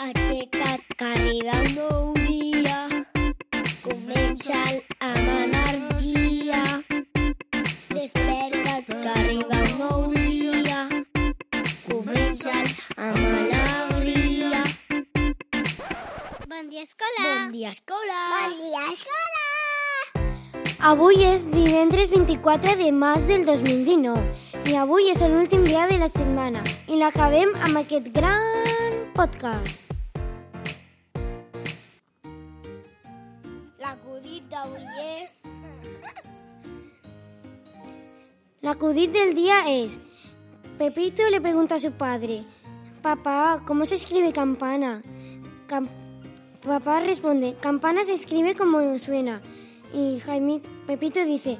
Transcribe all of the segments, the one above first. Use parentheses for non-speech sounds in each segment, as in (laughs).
Aixeca't, que arriba un nou dia. Comença amb energia. Desperta't, que arriba un nou dia. Comença amb alegria. Bon dia, escola. Bon dia, escola. Bon dia, escola. Avui és divendres 24 de març del 2019 i avui és l'últim dia de la setmana i l'acabem amb aquest gran podcast. És... L'acudit (laughs) del día es Pepito le pregunta a su padre Papá, ¿cómo se escribe campana? Cam- Papá responde Campana se escribe como suena. Y Jaime Pepito dice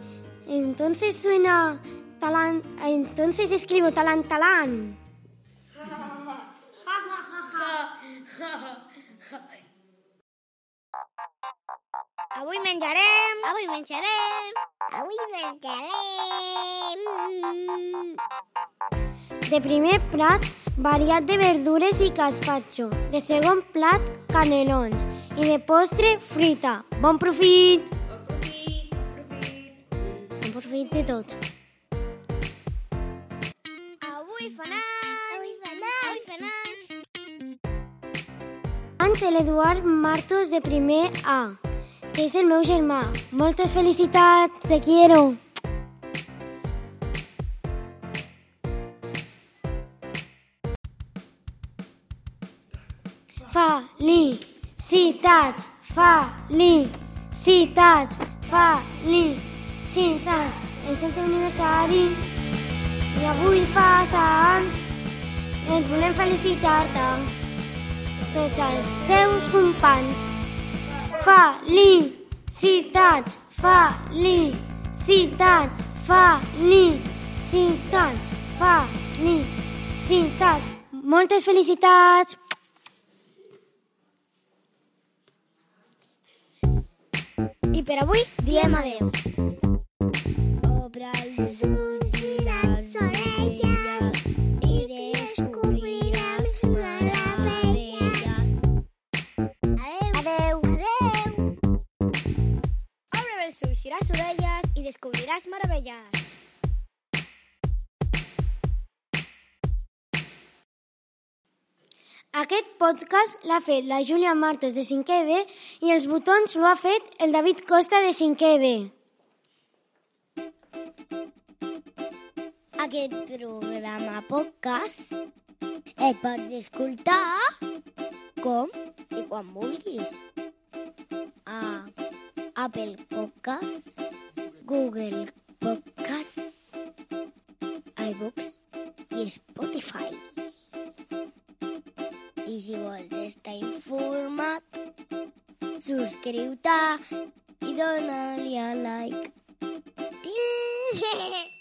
Entonces suena talán Entonces escribo talán talán (laughs) Avui menjarem. Avui menjarem. Avui menjarem. De primer plat, variat de verdures i caspatxo. De segon plat, canelons. I de postre, frita. Bon profit! Bon profit de tots. Avui fanàs. Avui fanàs. Avui fanàs. Anys l'Eduard Martos de primer A, és el meu germà. Moltes felicitats, te quiero. Felicitats, felicitats, felicitats. És el teu aniversari i avui fas anys. Et volem felicitar-te tots els teus companys. Felicitats, felicitats, felicitats, felicitats. Moltes felicitats. I per avui diem adeu. Obre els ulls Les orelles i descobriràs meravelles. Aquest podcast l'ha fet la Júlia Martos de 5è B i els botons l'ho ha fet el David Costa de 5è B. Aquest programa podcast el pots escoltar com i quan vulguis. A Apple Podcasts, Google Podcasts, iBooks i Spotify. I si vols estar informat, subscriu-te i dona-li a like. Ting! (laughs)